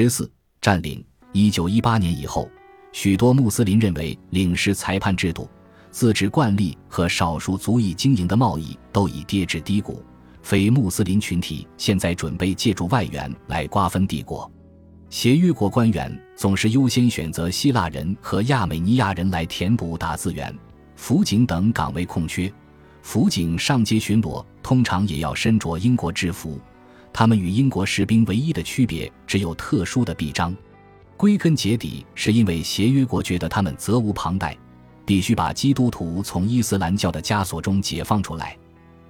十四、占领。一九一八年以后，许多穆斯林认为领事裁判制度、自治惯例和少数足以经营的贸易都已跌至低谷。非穆斯林群体现在准备借助外援来瓜分帝国。协约国官员总是优先选择希腊人和亚美尼亚人来填补打字员、辅警等岗位空缺。辅警上街巡逻，通常也要身着英国制服。他们与英国士兵唯一的区别只有特殊的臂章。归根结底，是因为协约国觉得他们责无旁贷，必须把基督徒从伊斯兰教的枷锁中解放出来。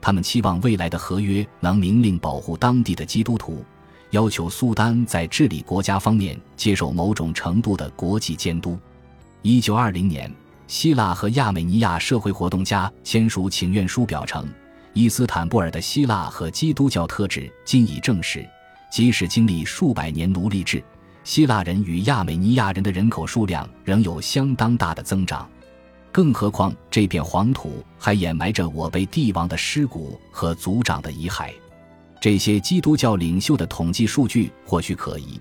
他们期望未来的合约能明令保护当地的基督徒，要求苏丹在治理国家方面接受某种程度的国际监督。一九二零年。希腊和亚美尼亚社会活动家签署请愿书，表称伊斯坦布尔的希腊和基督教特质今已证实，即使经历数百年奴隶制，希腊人与亚美尼亚人的人口数量仍有相当大的增长。更何况这片黄土还掩埋着我被帝王的尸骨和族长的遗骸。这些基督教领袖的统计数据或许可疑，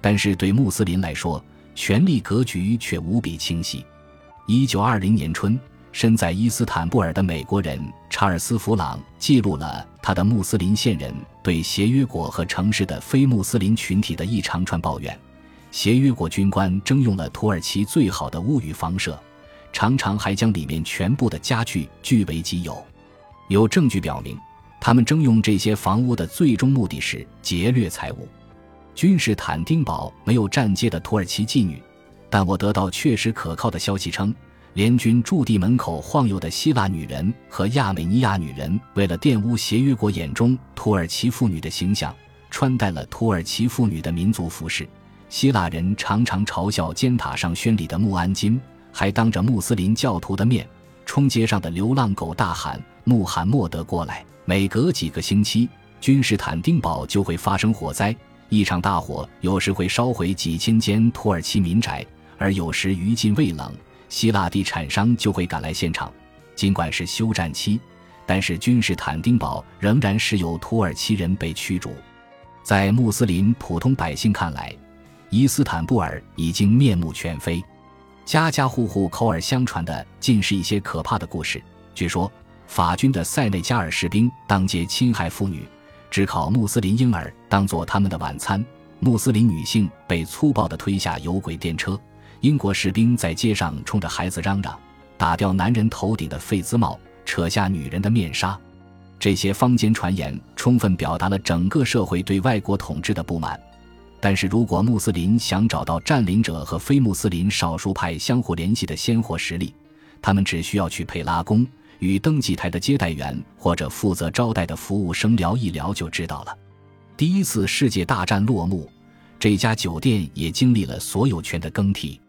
但是对穆斯林来说，权力格局却无比清晰。一九二零年春，身在伊斯坦布尔的美国人查尔斯·弗朗记录了他的穆斯林线人对协约国和城市的非穆斯林群体的一长串抱怨。协约国军官征用了土耳其最好的屋宇房舍，常常还将里面全部的家具据为己有。有证据表明，他们征用这些房屋的最终目的是劫掠财物。君士坦丁堡没有站街的土耳其妓女。但我得到确实可靠的消息称，联军驻地门口晃悠的希腊女人和亚美尼亚女人，为了玷污协约国眼中土耳其妇女的形象，穿戴了土耳其妇女的民族服饰。希腊人常常嘲笑尖塔上宣礼的穆安金，还当着穆斯林教徒的面冲街上的流浪狗大喊：“穆罕默德过来！”每隔几个星期，君士坦丁堡就会发生火灾，一场大火有时会烧毁几千间土耳其民宅。而有时余烬未冷，希腊地产商就会赶来现场。尽管是休战期，但是君士坦丁堡仍然是有土耳其人被驱逐。在穆斯林普通百姓看来，伊斯坦布尔已经面目全非。家家户户口耳相传的尽是一些可怕的故事。据说，法军的塞内加尔士兵当街侵害妇女，只烤穆斯林婴儿当做他们的晚餐。穆斯林女性被粗暴地推下有轨电车。英国士兵在街上冲着孩子嚷嚷，打掉男人头顶的费兹帽，扯下女人的面纱。这些坊间传言充分表达了整个社会对外国统治的不满。但是如果穆斯林想找到占领者和非穆斯林少数派相互联系的鲜活实例，他们只需要去佩拉宫与登记台的接待员或者负责招待的服务生聊一聊就知道了。第一次世界大战落幕，这家酒店也经历了所有权的更替。